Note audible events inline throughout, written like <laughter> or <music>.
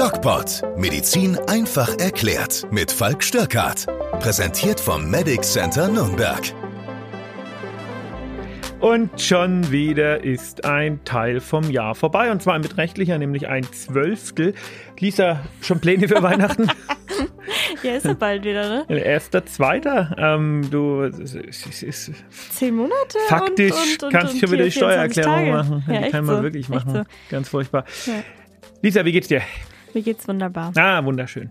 DocPod. Medizin einfach erklärt. Mit Falk Störkart. Präsentiert vom Medic Center Nürnberg. Und schon wieder ist ein Teil vom Jahr vorbei. Und zwar ein beträchtlicher, nämlich ein Zwölftel. Lisa, schon Pläne für Weihnachten? <laughs> Ja, ist ja bald wieder, ne? Erster, zweiter. Ähm, du, es ist Zehn Monate. faktisch und, und, und, kannst du schon wieder die hier 24 Steuererklärung machen. Ja, die kann man so, wirklich machen. So. Ganz furchtbar. Ja. Lisa, wie geht's dir? Mir geht's wunderbar. Ah, wunderschön.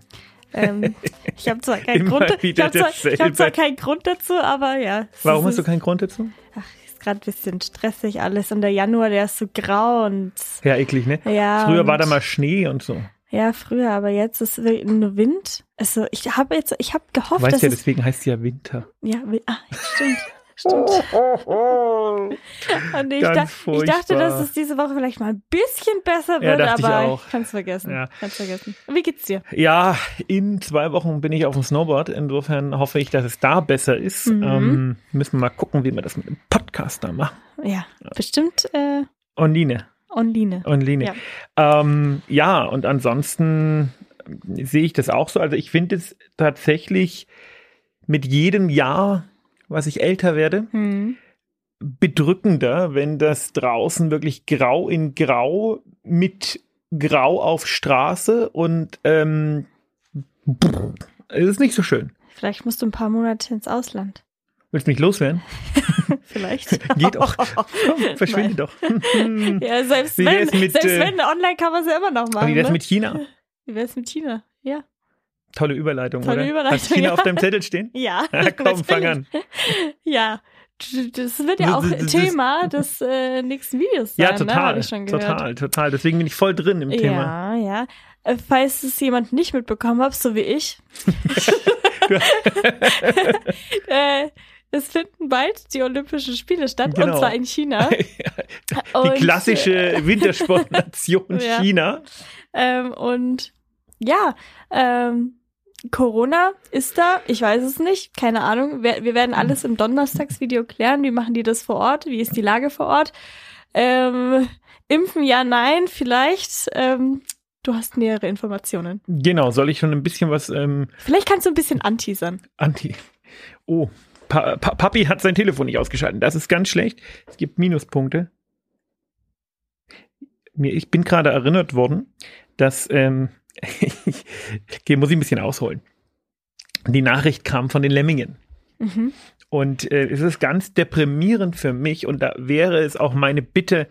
Ähm, ich habe zwar keinen <laughs> Grund, ich hab zwar, ich hab zwar keinen Grund dazu, aber ja. Warum ist, hast du keinen Grund dazu? Ach, ist gerade ein bisschen stressig alles und der Januar, der ist so grau und Ja, eklig, ne? ja. Früher war da mal Schnee und so. Ja, früher, aber jetzt ist nur Wind. Also ich habe jetzt, ich habe Du gehofft, weißt dass ja, es deswegen heißt es ja Winter. ja, ah, stimmt. <laughs> Stimmt. <laughs> Und ich, Ganz da, ich dachte, dass es diese Woche vielleicht mal ein bisschen besser Ja, wird, dachte ich aber auch. kann's vergessen. Ja. Kann's vergessen. Wie geht's dir? Ja, in zwei Wochen bin ich auf dem Snowboard. Insofern hoffe ich, dass es da besser ist. Mhm. Ähm, müssen wir mal gucken, wie wir das mit dem Podcast da machen. Ja, bestimmt äh, Online. online. Online. Ja. Ähm, ja, und ansonsten sehe ich das auch so. Also ich finde es tatsächlich mit jedem Jahr, was ich älter werde, Hm. bedrückender, wenn das draußen wirklich grau in grau mit grau auf Straße und ähm, es ist nicht so schön. Vielleicht musst du ein paar Monate ins Ausland. Willst du mich loswerden? <laughs> <laughs> Vielleicht. Geht auch. Komm, <laughs> verschwinde doch. Ja, selbst wenn, mit, selbst äh, wenn, online kann man es ja immer noch machen. Wie wär's ne? mit China? Wie wär's mit China? Ja. Tolle Überleitung, Tolle oder? Überleitung, Hast China ja. auf deinem Zettel stehen? <laughs> Ja. Ja, <laughs> komm, fang an. <laughs> Ja. Das wird ja auch Das- das- Thema des äh, nächsten Videos sein, Ja, ne? total. Gehört. total, total. Deswegen bin ich voll drin im Thema. Ja, ja. Äh, Falls es jemand nicht mitbekommen hat, so wie ich. äh, es finden bald die Olympischen Spiele statt, Genau. und zwar in China. Die Und, klassische Wintersportnation Ja. China. Ähm, und ja, ähm, Corona ist da, ich weiß es nicht, keine Ahnung. Wir, wir werden alles im Donnerstagsvideo klären. Wie machen die das vor Ort? Wie ist die Lage vor Ort? Ähm, impfen ja, nein, vielleicht. Ähm, du hast nähere Informationen. Genau, soll ich schon ein bisschen was ähm, Vielleicht kannst du ein bisschen anteasern. anti. Oh, pa pa Papi hat sein Telefon nicht ausgeschaltet. Das ist ganz schlecht. Es gibt Minuspunkte. Mir, ich bin gerade erinnert worden, dass ähm, <laughs> okay, muss ich ein bisschen ausholen. Die Nachricht kam von den Lemmingen. Mhm. Und äh, es ist ganz deprimierend für mich und da wäre es auch meine Bitte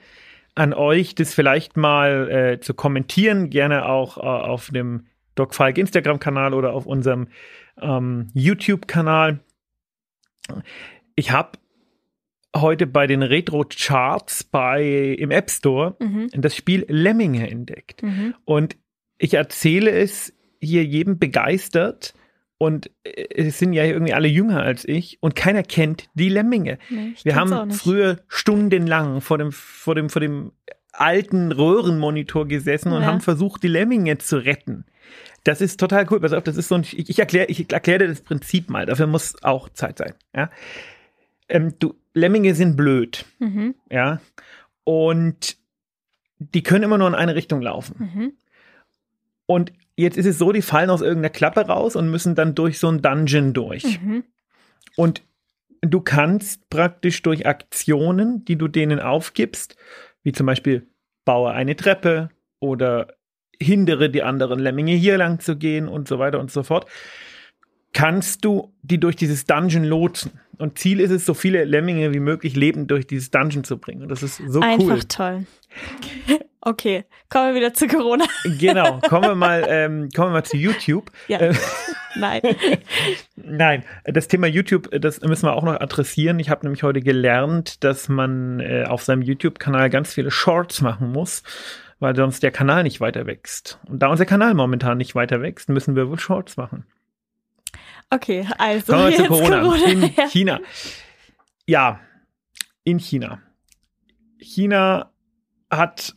an euch, das vielleicht mal äh, zu kommentieren, gerne auch äh, auf dem Doc Falk Instagram-Kanal oder auf unserem ähm, YouTube-Kanal. Ich habe heute bei den Retro-Charts bei im App Store Mhm. das Spiel Lemminge entdeckt. Mhm. Und ich erzähle es hier jedem begeistert. Und äh, es sind ja irgendwie alle jünger als ich und keiner kennt die Lemminge. Nee, Wir haben früher stundenlang vor dem, vor dem, vor dem alten Röhrenmonitor gesessen und Ja. haben versucht, die Lemminge zu retten. Das ist total cool. Pass auf, das ist so ein, ich, ich erkläre ich erklär dir das Prinzip mal. Dafür muss auch Zeit sein. Ja? Ähm, du, Lemminge sind blöd. Mhm. Ja. Und die können immer nur in eine Richtung laufen. Mhm. Und jetzt ist es so, die fallen aus irgendeiner Klappe raus und müssen dann durch so ein Dungeon durch. Mhm. Und du kannst praktisch durch Aktionen, die du denen aufgibst, wie zum Beispiel baue eine Treppe oder hindere die anderen Lemminge hier lang zu gehen und so weiter und so fort, kannst du die durch dieses Dungeon lotsen. Und Ziel ist es, so viele Lemminge wie möglich lebend durch dieses Dungeon zu bringen. Und das ist so Einfach cool. toll. Okay, kommen wir wieder zu Corona. Genau, <laughs> kommen wir mal, ähm, kommen wir mal zu YouTube. Ja. Äh, <laughs> Nein. <laughs> Nein, das Thema YouTube, das müssen wir auch noch adressieren. Ich habe nämlich heute gelernt, dass man äh, auf seinem YouTube-Kanal ganz viele Shorts machen muss, weil sonst der Kanal nicht weiter wächst. Und da unser Kanal momentan nicht weiter wächst, müssen wir wohl Shorts machen. Okay, also Kommen wir zu jetzt Corona. In Ja. China. Ja, in China. China hat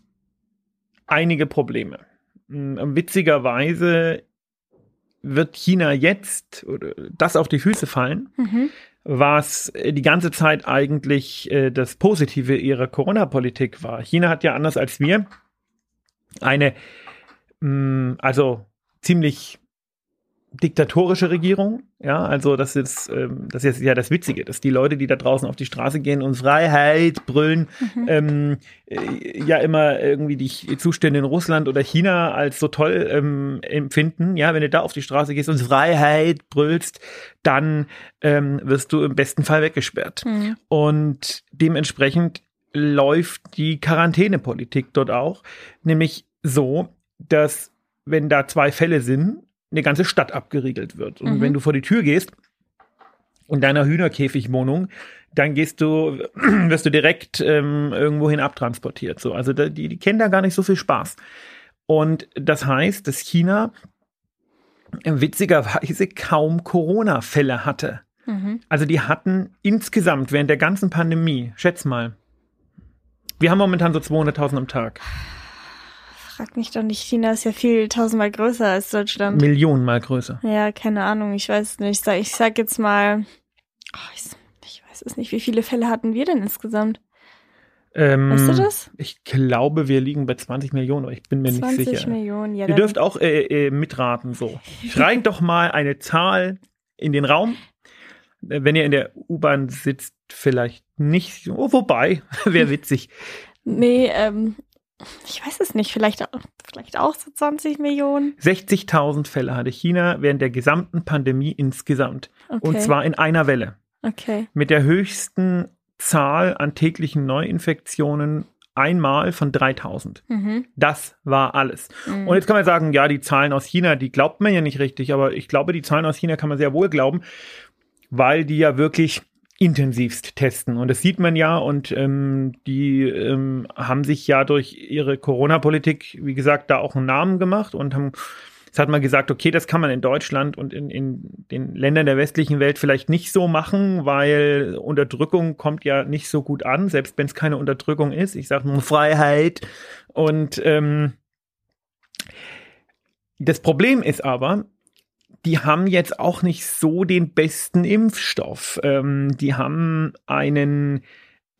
einige Probleme. Mm, Witzigerweise wird China jetzt das auf die Füße fallen, Mhm. was die ganze Zeit eigentlich äh, das Positive ihrer Corona-Politik war. China hat ja anders als wir eine mh, also ziemlich diktatorische Regierung. Ja, also das ist, ähm, das ist ja das Witzige, dass die Leute, die da draußen auf die Straße gehen und Freiheit brüllen, mhm. ähm, äh, ja immer irgendwie die Zustände in Russland oder China als so toll ähm, empfinden. Ja, wenn du da auf die Straße gehst und Freiheit brüllst, dann ähm, wirst du im besten Fall weggesperrt. Mhm. Und dementsprechend läuft die Quarantänepolitik dort auch, nämlich so, dass wenn da zwei Fälle sind, eine ganze Stadt abgeriegelt wird. Und mhm. wenn du vor die Tür gehst, in deiner Hühnerkäfigwohnung, dann gehst du, <clears throat> wirst du direkt ähm, irgendwohin abtransportiert. So, also die, die kennen da gar nicht so viel Spaß. Und das heißt, dass China witzigerweise kaum Corona-Fälle hatte. Mhm. Also die hatten insgesamt während der ganzen Pandemie, schätz mal, wir haben momentan so 200.000 am Tag. Frag mich doch nicht, China ist ja viel tausendmal größer als Deutschland. Millionenmal größer. Ja, keine Ahnung, ich weiß nicht. Ich sag, ich sag jetzt mal, oh, ich, ich, weiß es nicht, wie viele Fälle hatten wir denn insgesamt? Ähm, weißt du das? Ich glaube, wir liegen bei 20 Millionen, aber ich bin mir nicht sicher. 20 Millionen, ja. Ihr dürft auch äh, äh, mitraten, so. Schreibt doch mal eine Zahl in den Raum. Wenn ihr in der U-Bahn sitzt, vielleicht nicht. Oh, wobei, <laughs> wäre witzig. Nee, ähm, ich weiß es nicht, vielleicht, vielleicht auch so 20 Millionen. 60.000 Fälle hatte China während der gesamten Pandemie insgesamt. Okay. Und zwar in einer Welle. Okay. Mit der höchsten Zahl an täglichen Neuinfektionen einmal von 3000. Mhm. Das war alles. Mhm. Und jetzt kann man sagen, ja, die Zahlen aus China, die glaubt man ja nicht richtig, aber ich glaube, die Zahlen aus China kann man sehr wohl glauben, weil die ja wirklich intensivst testen. Und das sieht man ja und ähm, die ähm, haben sich ja durch ihre Corona-Politik, wie gesagt, da auch einen Namen gemacht und haben Jetzt hat man gesagt, okay, das kann man in Deutschland und in, in den Ländern der westlichen Welt vielleicht nicht so machen, weil Unterdrückung kommt ja nicht so gut an, selbst wenn es keine Unterdrückung ist. Ich sage nur Freiheit. Und ähm, das Problem ist aber, die haben jetzt auch nicht so den besten Impfstoff. Ähm, die haben einen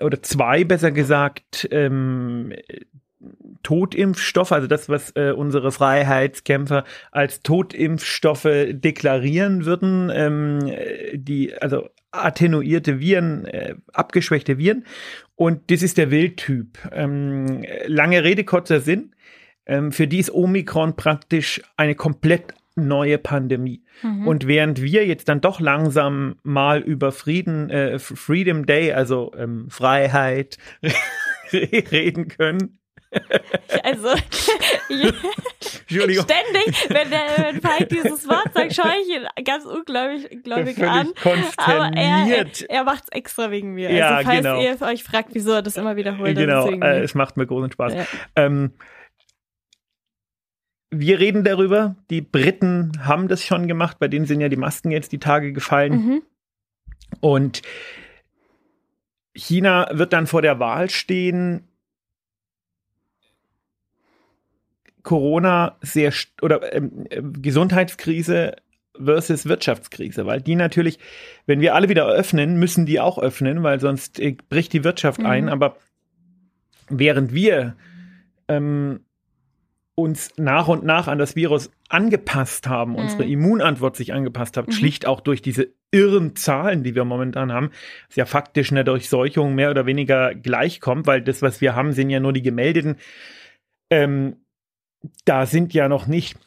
oder zwei, besser gesagt, ähm, Totimpfstoff, also das, was äh, unsere Freiheitskämpfer als Totimpfstoffe deklarieren würden, ähm, die, also attenuierte Viren, äh, abgeschwächte Viren. Und das ist der Wildtyp. Ähm, lange Rede, kurzer Sinn. Ähm, für die ist Omikron praktisch eine komplett neue Pandemie. Mhm. Und während wir jetzt dann doch langsam mal über Frieden, äh, Freedom Day, also ähm, Freiheit <laughs> reden können. <laughs> Also, <laughs> ständig, wenn der Falk dieses Wort sagt, schaue ich ihn ganz ungläubig gläubig an. Aber er, er, er macht es extra wegen mir. Ja, also, falls genau. ihr euch fragt, wieso er das immer wiederholt. Genau, äh, es macht mir großen Spaß. Ja. Ähm, wir reden darüber. Die Briten haben das schon gemacht. Bei denen sind ja die Masken jetzt die Tage gefallen. Mhm. Und China wird dann vor der Wahl stehen, Corona sehr oder ähm, äh, Gesundheitskrise versus Wirtschaftskrise, weil die natürlich, wenn wir alle wieder öffnen, müssen die auch öffnen, weil sonst äh, bricht die Wirtschaft mhm. ein. Aber während wir ähm, uns nach und nach an das Virus angepasst haben, mhm. unsere Immunantwort sich angepasst hat, mhm. schlicht auch durch diese irren Zahlen, die wir momentan haben, ist ja faktisch eine Durchseuchung mehr oder weniger gleichkommt, weil das, was wir haben, sind ja nur die gemeldeten. Ähm, da sind ja noch nicht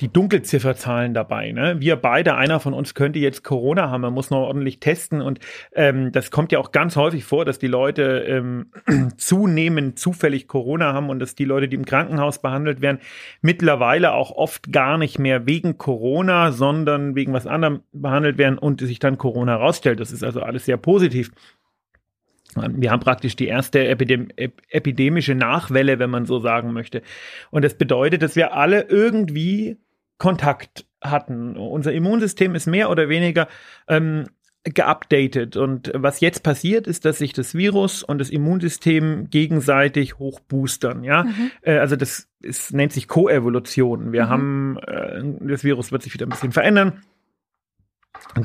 die Dunkelzifferzahlen dabei. Ne? Wir beide, einer von uns könnte jetzt Corona haben, man muss noch ordentlich testen und ähm, das kommt ja auch ganz häufig vor, dass die Leute ähm, <clears throat> zunehmend zufällig Corona haben und dass die Leute, die im Krankenhaus behandelt werden, mittlerweile auch oft gar nicht mehr wegen Corona, sondern wegen was anderem behandelt werden und sich dann Corona herausstellt. Das ist also alles sehr positiv. Wir haben praktisch die erste Epidem epidemische Nachwelle, wenn man so sagen möchte. Und das bedeutet, dass wir alle irgendwie Kontakt hatten. Unser Immunsystem ist mehr oder weniger ähm, geupdatet. Und was jetzt passiert, ist, dass sich das Virus und das Immunsystem gegenseitig hochboostern. Ja, mhm. äh, also das ist, nennt sich Koevolution. Wir mhm. haben, äh, das Virus wird sich wieder ein bisschen verändern.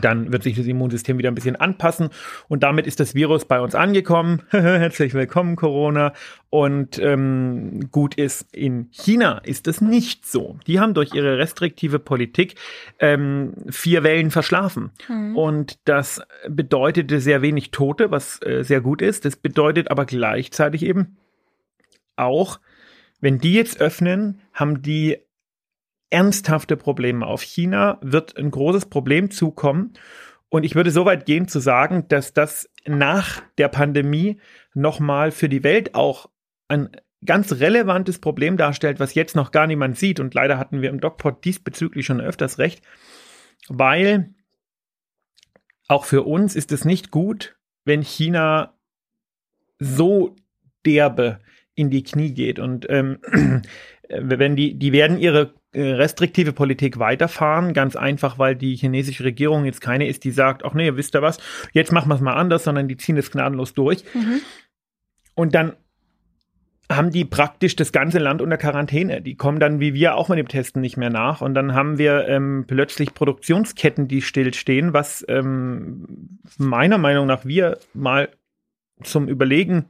Dann wird sich das Immunsystem wieder ein bisschen anpassen und damit ist das Virus bei uns angekommen. <laughs> Herzlich willkommen, Corona. Und ähm, gut ist, in China ist es nicht so. Die haben durch ihre restriktive Politik ähm, vier Wellen verschlafen. Mhm. Und das bedeutete sehr wenig Tote, was äh, sehr gut ist. Das bedeutet aber gleichzeitig eben auch, wenn die jetzt öffnen, haben die ernsthafte Probleme. Auf China wird ein großes Problem zukommen. Und ich würde so weit gehen zu sagen, dass das nach der Pandemie nochmal für die Welt auch ein ganz relevantes Problem darstellt, was jetzt noch gar niemand sieht. Und leider hatten wir im DocPod diesbezüglich schon öfters recht, weil auch für uns ist es nicht gut, wenn China so derbe in die Knie geht. Und ähm, <clears throat> wenn die, die werden ihre restriktive Politik weiterfahren, ganz einfach, weil die chinesische Regierung jetzt keine ist, die sagt, ach nee, wisst ihr was, jetzt machen wir es mal anders, sondern die ziehen es gnadenlos durch. Mhm. Und dann haben die praktisch das ganze Land unter Quarantäne. Die kommen dann wie wir auch mit dem Testen nicht mehr nach. Und dann haben wir ähm, plötzlich Produktionsketten, die stillstehen, was ähm, meiner Meinung nach wir mal zum Überlegen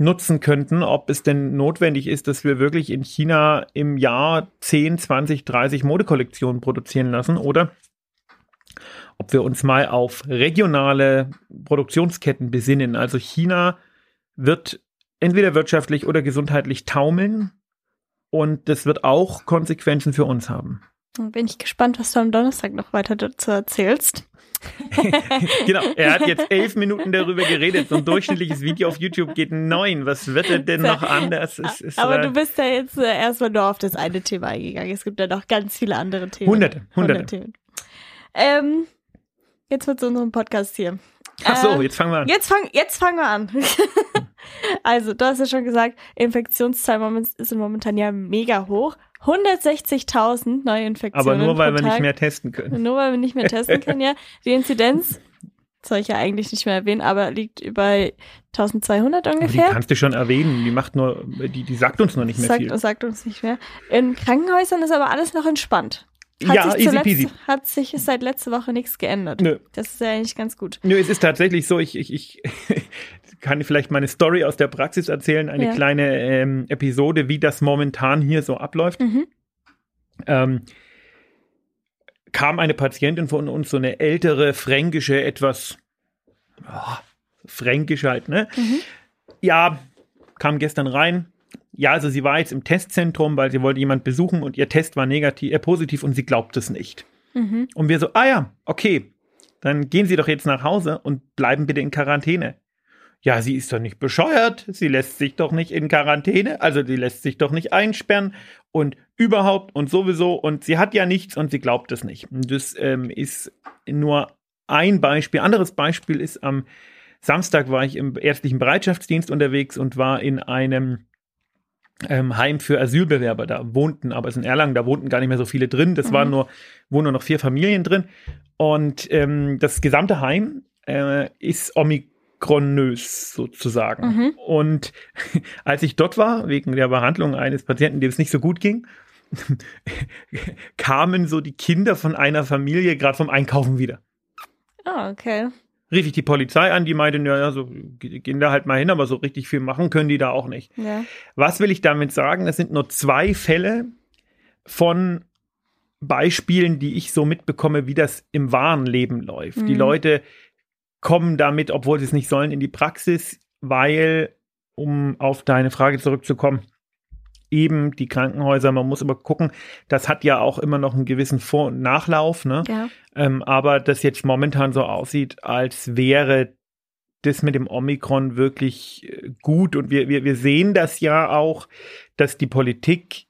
nutzen könnten, ob es denn notwendig ist, dass wir wirklich in China im Jahr 10, 20, 30 Modekollektionen produzieren lassen oder ob wir uns mal auf regionale Produktionsketten besinnen. Also China wird entweder wirtschaftlich oder gesundheitlich taumeln und das wird auch Konsequenzen für uns haben. Bin ich gespannt, was du am Donnerstag noch weiter dazu erzählst. <laughs> genau, er hat jetzt elf Minuten darüber geredet. So ein durchschnittliches Video auf YouTube geht neun. Was wird er denn noch anders? Es, es Aber du bist ja jetzt äh, erstmal nur auf das eine Thema eingegangen. Es gibt ja noch ganz viele andere Themen. Hunderte, hunderte. Themen. Ähm, jetzt wird zu unserem Podcast hier. Ach so, ähm, jetzt fangen wir an. Jetzt, fang, jetzt fangen wir an. <laughs> also, du hast ja schon gesagt, Infektionszahlen sind momentan ja mega hoch. 160.000 neue Infektionen. Aber nur weil wir nicht mehr testen können. Nur weil wir nicht mehr testen <laughs> können, ja. Die Inzidenz soll ich ja eigentlich nicht mehr erwähnen, aber liegt über 1200 ungefähr. Aber die kannst du schon erwähnen. Die macht nur, die, die sagt uns noch nicht mehr sagt, viel. Sagt uns nicht mehr. In Krankenhäusern ist aber alles noch entspannt. Hat ja, sich easy peasy. Hat sich seit letzter Woche nichts geändert. Nö. Das ist ja eigentlich ganz gut. Nö, es ist tatsächlich so, ich, ich, ich kann vielleicht meine Story aus der Praxis erzählen, eine ja. kleine ähm, Episode, wie das momentan hier so abläuft. Mhm. Ähm, kam eine Patientin von uns, so eine ältere, fränkische, etwas oh, fränkisch halt, ne? Mhm. Ja, kam gestern rein. Ja, also sie war jetzt im Testzentrum, weil sie wollte jemand besuchen und ihr Test war negativ, äh, positiv und sie glaubt es nicht. Mhm. Und wir so, ah ja, okay, dann gehen Sie doch jetzt nach Hause und bleiben bitte in Quarantäne ja, sie ist doch nicht bescheuert, sie lässt sich doch nicht in Quarantäne, also sie lässt sich doch nicht einsperren und überhaupt und sowieso und sie hat ja nichts und sie glaubt es nicht. Das ähm, ist nur ein Beispiel. Anderes Beispiel ist am Samstag war ich im ärztlichen Bereitschaftsdienst unterwegs und war in einem ähm, Heim für Asylbewerber. Da wohnten, aber es ist in Erlangen, da wohnten gar nicht mehr so viele drin. Das mhm. waren nur, wohnen nur noch vier Familien drin. Und ähm, das gesamte Heim äh, ist Omikron chronös sozusagen. Mhm. Und <laughs> als ich dort war, wegen der Behandlung eines Patienten, dem es nicht so gut ging, <laughs> kamen so die Kinder von einer Familie gerade vom Einkaufen wieder. Ah, oh, okay. Rief ich die Polizei an, die meinte, ja, so gehen da halt mal hin, aber so richtig viel machen können die da auch nicht. Ja. Was will ich damit sagen? Das sind nur zwei Fälle von Beispielen, die ich so mitbekomme, wie das im wahren Leben läuft. Mhm. Die Leute kommen damit, obwohl sie es nicht sollen, in die Praxis, weil, um auf deine Frage zurückzukommen, eben die Krankenhäuser, man muss immer gucken, das hat ja auch immer noch einen gewissen Vor- und Nachlauf, ne? Ja. Ähm, aber das jetzt momentan so aussieht, als wäre das mit dem Omikron wirklich äh, gut. Und wir, wir, wir sehen das ja auch, dass die Politik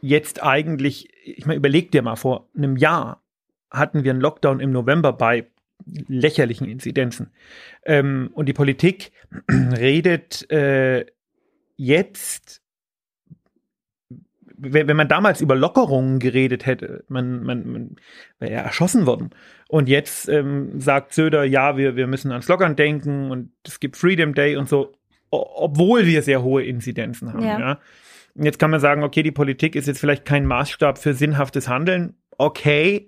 jetzt eigentlich, ich meine, überleg dir mal, vor einem Jahr hatten wir einen Lockdown im November bei lächerlichen Inzidenzen. Ähm, und die Politik <clears throat> redet äh, jetzt, wenn, wenn man damals über Lockerungen geredet hätte, man, man, man wäre ja erschossen worden. Und jetzt ähm, sagt Söder, ja, wir, wir müssen ans Lockern denken und es gibt Freedom Day und so, obwohl wir sehr hohe Inzidenzen haben. Ja. ja. Und jetzt kann man sagen, okay, die Politik ist jetzt vielleicht kein Maßstab für sinnhaftes Handeln. Okay,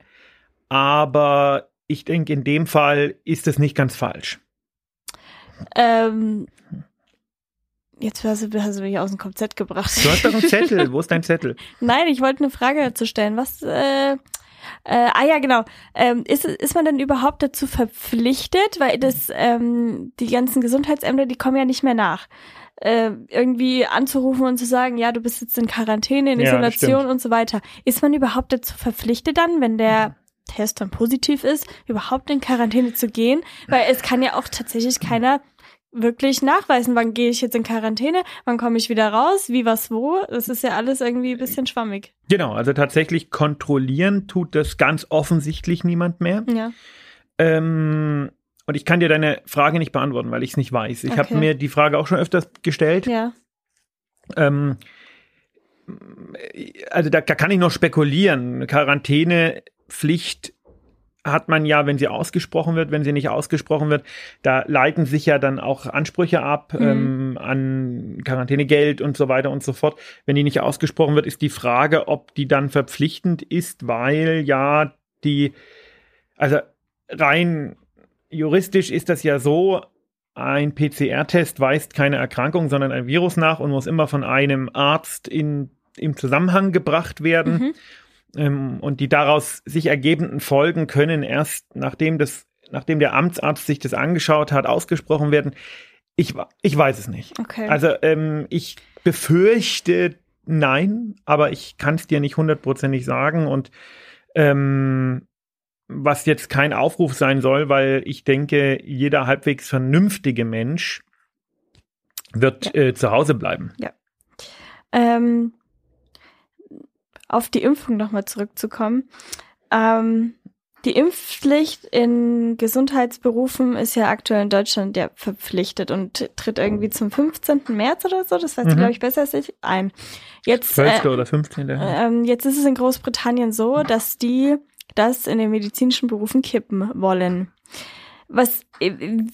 aber ich denke, in dem Fall ist es nicht ganz falsch. Ähm, jetzt hast du, hast du mich aus dem Konzept gebracht. Du hast doch einen Zettel. Wo ist dein Zettel? <laughs> Nein, ich wollte eine Frage dazu stellen. Was, äh, äh, ah ja, genau. Ähm, ist, ist man denn überhaupt dazu verpflichtet? Weil das, ähm, die ganzen Gesundheitsämter, die kommen ja nicht mehr nach. Äh, irgendwie anzurufen und zu sagen, ja, du bist jetzt in Quarantäne, in Ja, das Isolation stimmt. und so weiter. Ist man überhaupt dazu verpflichtet dann, wenn der Test dann positiv ist, überhaupt in Quarantäne zu gehen? Weil es kann ja auch tatsächlich keiner wirklich nachweisen, wann gehe ich jetzt in Quarantäne, wann komme ich wieder raus, wie, was, wo. Das ist ja alles irgendwie ein bisschen schwammig. Genau, also tatsächlich kontrollieren tut das ganz offensichtlich niemand mehr. Ja. Ähm, und ich kann dir deine Frage nicht beantworten, weil ich es nicht weiß. Ich habe Okay. mir die Frage auch schon öfters gestellt. Ja. Ähm, also da, da kann ich noch spekulieren. Eine Quarantänepflicht hat man ja, wenn sie ausgesprochen wird, wenn sie nicht ausgesprochen wird, da leiten sich ja dann auch Ansprüche ab Mhm. ähm, an Quarantänegeld und so weiter und so fort. Wenn die nicht ausgesprochen wird, ist die Frage, ob die dann verpflichtend ist, weil ja die, also rein juristisch ist das ja so, ein PCR-Test weist keine Erkrankung, sondern ein Virus nach und muss immer von einem Arzt in, im Zusammenhang gebracht werden. Mhm. Ähm, und die daraus sich ergebenden Folgen können erst, nachdem, das, nachdem der Amtsarzt sich das angeschaut hat, ausgesprochen werden. Ich, ich weiß es nicht. Okay. Also ähm, ich befürchte nein, aber ich kann es dir nicht hundertprozentig sagen. Und ähm, was jetzt kein Aufruf sein soll, weil ich denke, jeder halbwegs vernünftige Mensch wird äh, zu Hause bleiben. ähm, auf die Impfung nochmal zurückzukommen. Ähm, die Impfpflicht in Gesundheitsberufen ist ja aktuell in Deutschland ja verpflichtet und tritt irgendwie zum 15. März oder so, das ich Mhm. glaube ich besser als ich, ein. Jetzt, 12. äh, oder 15. ähm, jetzt ist es in Großbritannien so, dass die das in den medizinischen Berufen kippen wollen. Was, äh,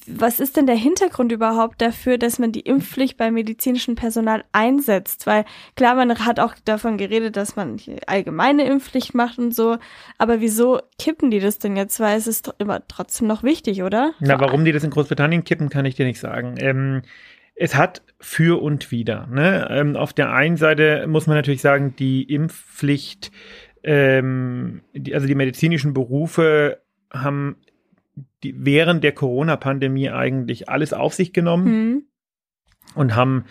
was ist denn der Hintergrund überhaupt dafür, dass man die Impfpflicht beim medizinischen Personal einsetzt? Weil klar, man hat auch davon geredet, dass man allgemeine Impfpflicht macht und so. Aber wieso kippen die das denn jetzt? Weil es ist immer trotzdem noch wichtig, oder? Na, warum die das in Großbritannien kippen, kann ich dir nicht sagen. Ähm, es hat für und wider. Ne? Ähm, auf der einen Seite muss man natürlich sagen, die Impfpflicht, ähm, die, also die medizinischen Berufe haben die, während der Corona-Pandemie eigentlich alles auf sich genommen Hm. und haben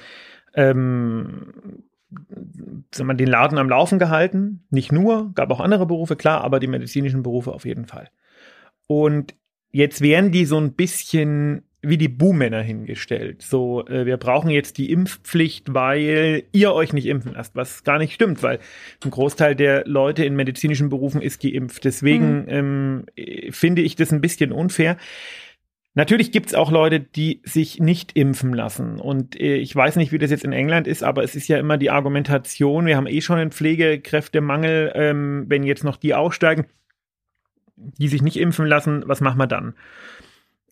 ähm, sagen wir, den Laden am Laufen gehalten. Nicht nur, gab auch andere Berufe, klar, aber die medizinischen Berufe auf jeden Fall. Und jetzt werden die so ein bisschen wie die Buhmänner hingestellt. So, äh, wir brauchen jetzt die Impfpflicht, weil ihr euch nicht impfen lasst, was gar nicht stimmt, weil ein Großteil der Leute in medizinischen Berufen ist geimpft. Deswegen ähm, äh, finde ich das ein bisschen unfair. Natürlich gibt's auch Leute, die sich nicht impfen lassen. Und äh, ich weiß nicht, wie das jetzt in England ist, aber es ist ja immer die Argumentation, wir haben eh schon einen Pflegekräftemangel, ähm, wenn jetzt noch die aussteigen, die sich nicht impfen lassen, was machen wir dann?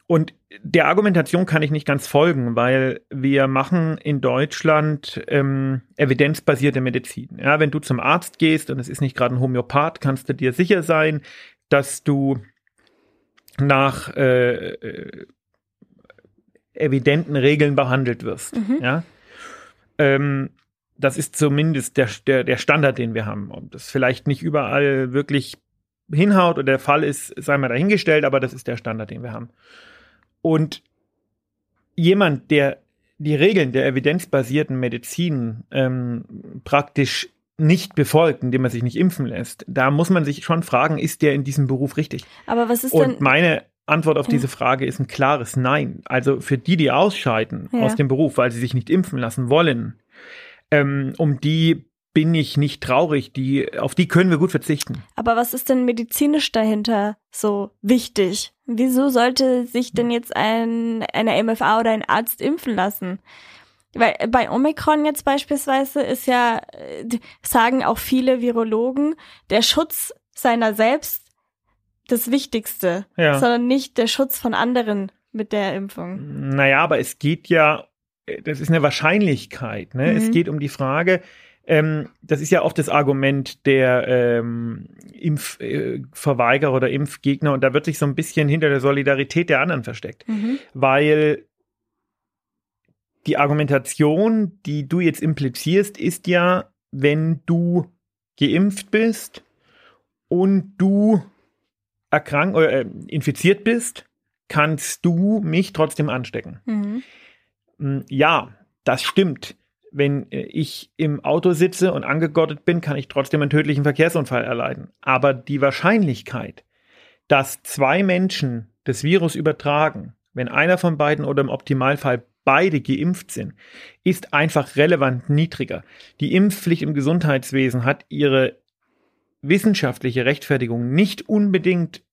Und der Argumentation kann ich nicht ganz folgen, weil wir machen in Deutschland ähm, evidenzbasierte Medizin. Ja, wenn du zum Arzt gehst und es ist nicht gerade ein Homöopath, kannst du dir sicher sein, dass du nach äh, äh, evidenten Regeln behandelt wirst. Mhm. Ja? Ähm, das ist zumindest der, der, der Standard, den wir haben. Ob das vielleicht nicht überall wirklich hinhaut oder der Fall ist, sei mal dahingestellt, aber das ist der Standard, den wir haben. Und jemand, der die Regeln der evidenzbasierten Medizin ähm, praktisch nicht befolgt, indem er sich nicht impfen lässt, da muss man sich schon fragen, ist der in diesem Beruf richtig? Aber was ist Und denn. meine Antwort auf Ja. diese Frage ist ein klares Nein. Also für die, die ausscheiden Ja. aus dem Beruf, weil sie sich nicht impfen lassen wollen, ähm, um die bin ich nicht traurig. Die, auf die können wir gut verzichten. Aber was ist denn medizinisch dahinter so wichtig? Wieso sollte sich denn jetzt ein, eine MFA oder ein Arzt impfen lassen? Weil bei Omikron jetzt beispielsweise ist ja, äh, sagen auch viele Virologen, der Schutz seiner selbst das Wichtigste, Ja. sondern nicht der Schutz von anderen mit der Impfung. Naja, aber es geht ja, das ist eine Wahrscheinlichkeit. Ne? Mhm. Es geht um die Frage, ähm, das ist ja oft das Argument der ähm, Impfverweigerer äh, oder Impfgegner und da wird sich so ein bisschen hinter der Solidarität der anderen versteckt, Mhm. weil die Argumentation, die du jetzt implizierst, ist ja, wenn du geimpft bist und du erkrankt oder äh, infiziert bist, kannst du mich trotzdem anstecken. Mhm. Mm, Ja, das stimmt. Wenn äh, ich im Auto sitze und angegottet bin, kann ich trotzdem einen tödlichen Verkehrsunfall erleiden. Aber die Wahrscheinlichkeit, dass zwei Menschen das Virus übertragen, wenn einer von beiden oder im Optimalfall beide geimpft sind, ist einfach relevant niedriger. Die Impfpflicht im Gesundheitswesen hat ihre wissenschaftliche Rechtfertigung nicht unbedingt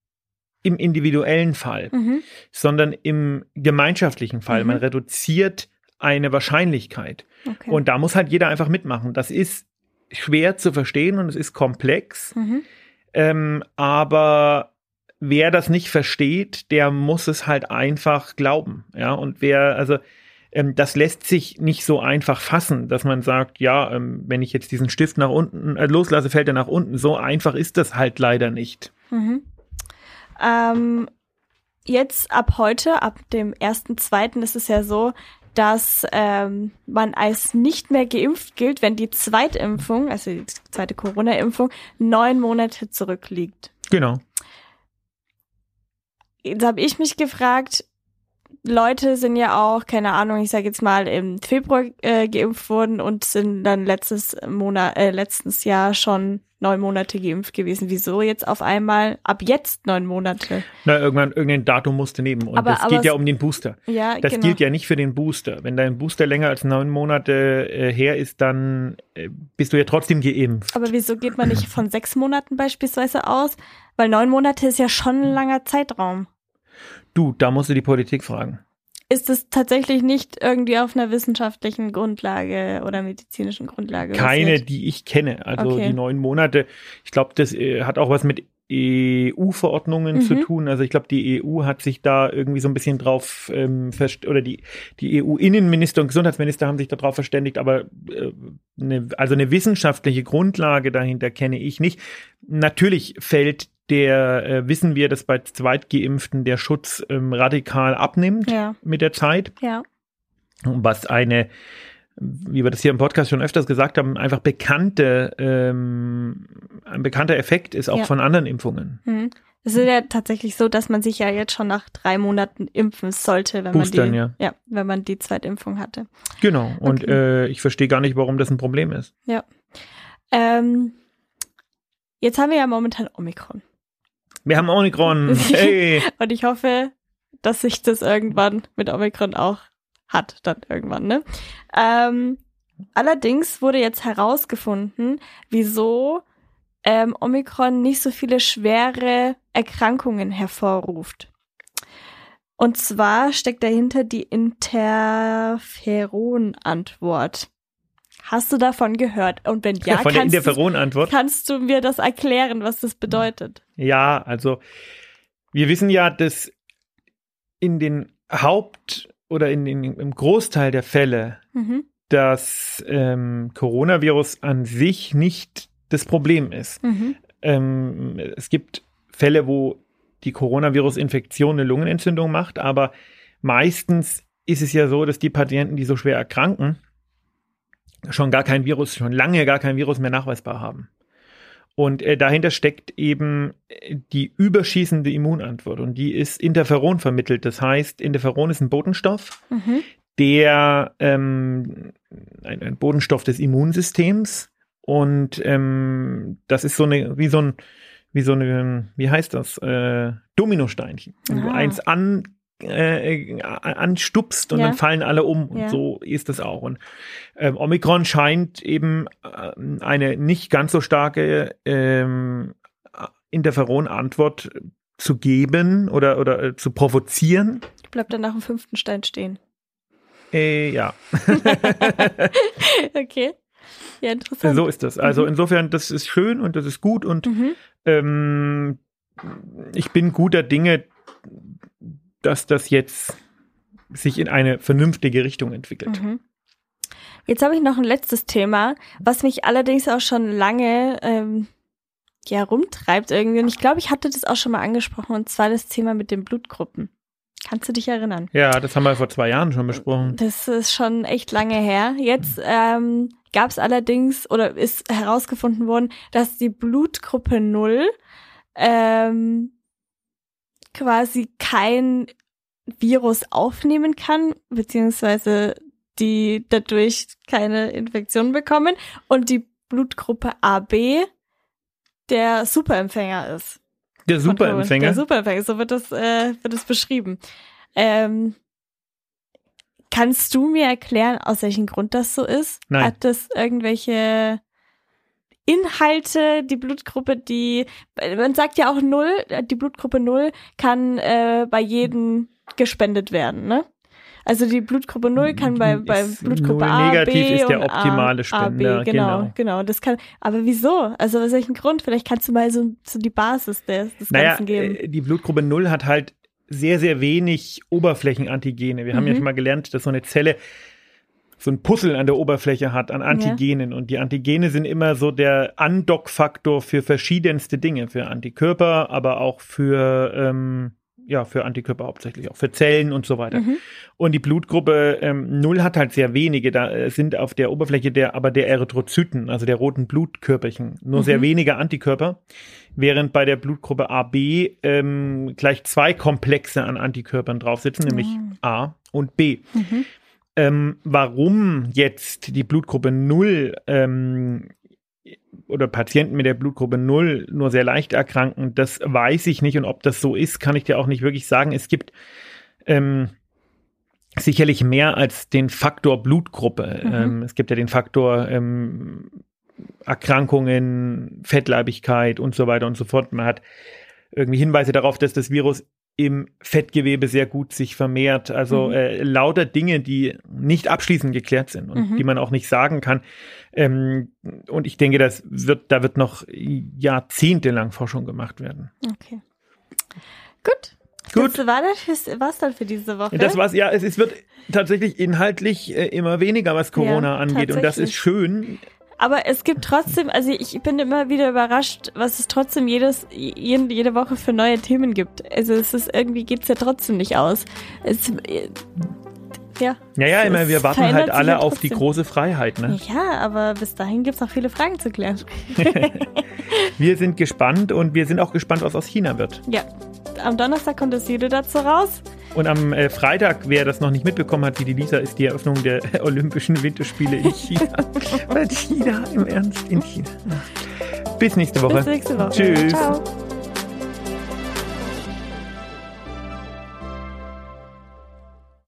im individuellen Fall Mhm. sondern im gemeinschaftlichen Fall. Mhm. Man reduziert eine Wahrscheinlichkeit. Okay. Und da muss halt jeder einfach mitmachen. Das ist schwer zu verstehen und es ist komplex. mhm. Ähm, aber wer das nicht versteht, der muss es halt einfach glauben. Ja, und wer, also, ähm, das lässt sich nicht so einfach fassen, dass man sagt, ja, ähm, wenn ich jetzt diesen Stift nach unten äh, loslasse, fällt er nach unten. So einfach ist das halt leider nicht. Mhm. Ähm, jetzt ab heute, ab dem 1.2. ist es ja so, dass ähm, man als nicht mehr geimpft gilt, wenn die Zweitimpfung, also die zweite Corona-Impfung, neun Monate zurückliegt. Genau. Jetzt habe ich mich gefragt, Leute sind ja auch, keine Ahnung, ich sage jetzt mal im Februar äh, geimpft worden und sind dann letztes Monat, äh, letztes Jahr schon neun Monate geimpft gewesen. Wieso jetzt auf einmal ab jetzt neun Monate? Na, irgendwann, irgendein Datum musste nehmen. Und Aber- das aber geht ja um den Booster. Ja, Das genau. gilt ja nicht für den Booster. Wenn dein Booster länger als neun Monate äh, her ist, dann äh, bist du ja trotzdem geimpft. Aber wieso geht man nicht von sechs Monaten beispielsweise aus? Weil neun Monate ist ja schon ein langer Zeitraum. Du, da musst du die Politik fragen. Ist es tatsächlich nicht irgendwie auf einer wissenschaftlichen Grundlage oder medizinischen Grundlage? Keine, basiert? die ich kenne. Also Okay. die neun Monate. Ich glaube, das äh, hat auch was mit EU-Verordnungen Mhm. zu tun. Also ich glaube, die EU hat sich da irgendwie so ein bisschen drauf ähm, oder die, die EU-Innenminister und Gesundheitsminister haben sich darauf verständigt, aber äh, ne, also eine wissenschaftliche Grundlage dahinter kenne ich nicht. Natürlich fällt der, äh, wissen wir, dass bei Zweitgeimpften der Schutz ähm, radikal abnimmt Ja, mit der Zeit ja. was eine, wie wir das hier im Podcast schon öfters gesagt haben, einfach bekannte, ähm, ein bekannter Effekt ist auch Ja. von anderen Impfungen. Hm. Es ist ja tatsächlich so, dass man sich ja jetzt schon nach drei Monaten impfen sollte, wenn Boostern, man die, ja. wenn man die Zweitimpfung hatte. Genau. Und Okay. äh, ich verstehe gar nicht, warum das ein Problem ist. Ähm, jetzt haben wir ja momentan Omikron. Wir haben Omikron. <laughs> Hey. Und ich hoffe, dass sich das irgendwann mit Omikron auch hat, dann irgendwann, ne? Ähm, allerdings wurde jetzt herausgefunden, wieso ähm, Omikron nicht so viele schwere Erkrankungen hervorruft. Und zwar steckt dahinter die Interferon-Antwort. Hast du davon gehört? Und wenn ja, Von der kannst, du, Interferon-Antwort. kannst du mir das erklären, was das bedeutet? Ja, also wir wissen ja, dass in den Haupt- oder in den, im Großteil der Fälle Mhm. das ähm, Coronavirus an sich nicht das Problem ist. Mhm. Ähm, es gibt Fälle, wo die Coronavirus-Infektion eine Lungenentzündung macht, aber meistens ist es ja so, dass die Patienten, die so schwer erkranken, schon gar kein Virus, schon lange gar kein Virus mehr nachweisbar haben. Und äh, dahinter steckt eben äh, die überschießende Immunantwort und die ist Interferon vermittelt. Das heißt, Interferon ist ein Botenstoff, Mhm. der ähm, ein, ein Bodenstoff des Immunsystems und ähm, das ist so eine wie so ein wie so eine wie heißt das äh, Dominosteinchen. Wenn du Ah. eins an äh, anstupst und Ja. dann fallen alle um und Ja. so ist es auch und ähm, Omikron scheint eben ähm, eine nicht ganz so starke ähm, Interferon-Antwort zu geben oder oder äh, zu provozieren. Bleibt dann nach dem fünften Stein stehen. Äh, ja. <laughs> okay. Ja, interessant. So ist das. Also Mhm. insofern, das ist schön und das ist gut und Mhm. ähm, ich bin guter Dinge, dass das jetzt sich in eine vernünftige Richtung entwickelt. Mhm. Jetzt habe ich noch ein letztes Thema, was mich allerdings auch schon lange ähm, ja rumtreibt irgendwie. Und ich glaube, ich hatte das auch schon mal angesprochen, und zwar das Thema mit den Blutgruppen. Kannst du dich erinnern? Ja, das haben wir vor zwei Jahren schon besprochen. Das ist schon echt lange her. Jetzt ähm, gab es allerdings oder ist herausgefunden worden, dass die Blutgruppe 0 ähm, quasi kein Virus aufnehmen kann, beziehungsweise die dadurch keine Infektion bekommen und die Blutgruppe AB der Superempfänger ist. Der Superempfänger? Der Superempfänger, so wird das, äh, wird das beschrieben. Ähm, kannst du mir erklären, aus welchem Grund das so ist? Nein. Hat das irgendwelche Inhalte, die Blutgruppe, die, man sagt ja auch null, die Blutgruppe null kann äh, bei jedem gespendet werden, ne? Also die Blutgruppe 0 kann bei, bei Blutgruppe A, negativ B ist der optimale A, Spender, A, B, genau, genau. genau. Das kann, aber wieso? Also aus welchem Grund? Vielleicht kannst du mal so, so die Basis des, des naja, Ganzen geben. äh, die Blutgruppe 0 hat halt sehr, sehr wenig Oberflächenantigene. Wir haben ja Mhm. schon mal gelernt, dass so eine Zelle so ein Puzzle an der Oberfläche hat an Antigenen. Und die Antigene sind immer so der Andockfaktor für verschiedenste Dinge, für Antikörper, aber auch für, ähm, ja, für Antikörper hauptsächlich, auch für Zellen und so weiter. Mhm. Und die Blutgruppe ähm, 0 hat halt sehr wenige, da äh, sind auf der Oberfläche der, aber der Erythrozyten, also der roten Blutkörperchen, nur Mhm. sehr wenige Antikörper, während bei der Blutgruppe AB ähm, gleich zwei Komplexe an Antikörpern drauf sitzen, nämlich A und B. Mhm. Ähm, warum jetzt die Blutgruppe 0 ähm, oder Patienten mit der Blutgruppe 0 nur sehr leicht erkranken, das weiß ich nicht. Und ob das so ist, kann ich dir auch nicht wirklich sagen. Es gibt ähm, sicherlich mehr als den Faktor Blutgruppe. Mhm. Ähm, es gibt ja den Faktor ähm, Erkrankungen, Fettleibigkeit und so weiter und so fort. Man hat irgendwie Hinweise darauf, dass das Virus im Fettgewebe sehr gut sich vermehrt. Also Mhm. äh, lauter Dinge, die nicht abschließend geklärt sind und Mhm. die man auch nicht sagen kann. Ähm, und ich denke, das wird, da wird noch jahrzehntelang Forschung gemacht werden. Okay. Gut. Gut. Das war das war's dann für diese Woche. Das war's, ja, es, es wird tatsächlich inhaltlich äh, immer weniger, was Corona Ja, angeht. Und das ist schön. Aber es gibt trotzdem, also ich bin immer wieder überrascht, was es trotzdem jedes, jede, jede Woche für neue Themen gibt. Also es ist irgendwie geht's ja trotzdem nicht aus. Es, ja. Ja, ja, es immer, wir warten halt alle ja auf die große Freiheit. Ne? Ja, aber bis dahin gibt's noch viele Fragen zu klären. <laughs> Wir sind gespannt und wir sind auch gespannt, was aus China wird. Ja. Am Donnerstag kommt das Video dazu raus. Und am äh, Freitag, wer das noch nicht mitbekommen hat, wie die Lisa, ist die Eröffnung der <laughs> Olympischen Winterspiele in China. <laughs> Weil China, im Ernst, in China. Bis nächste Woche. Bis nächste Woche. Tschüss. Ciao.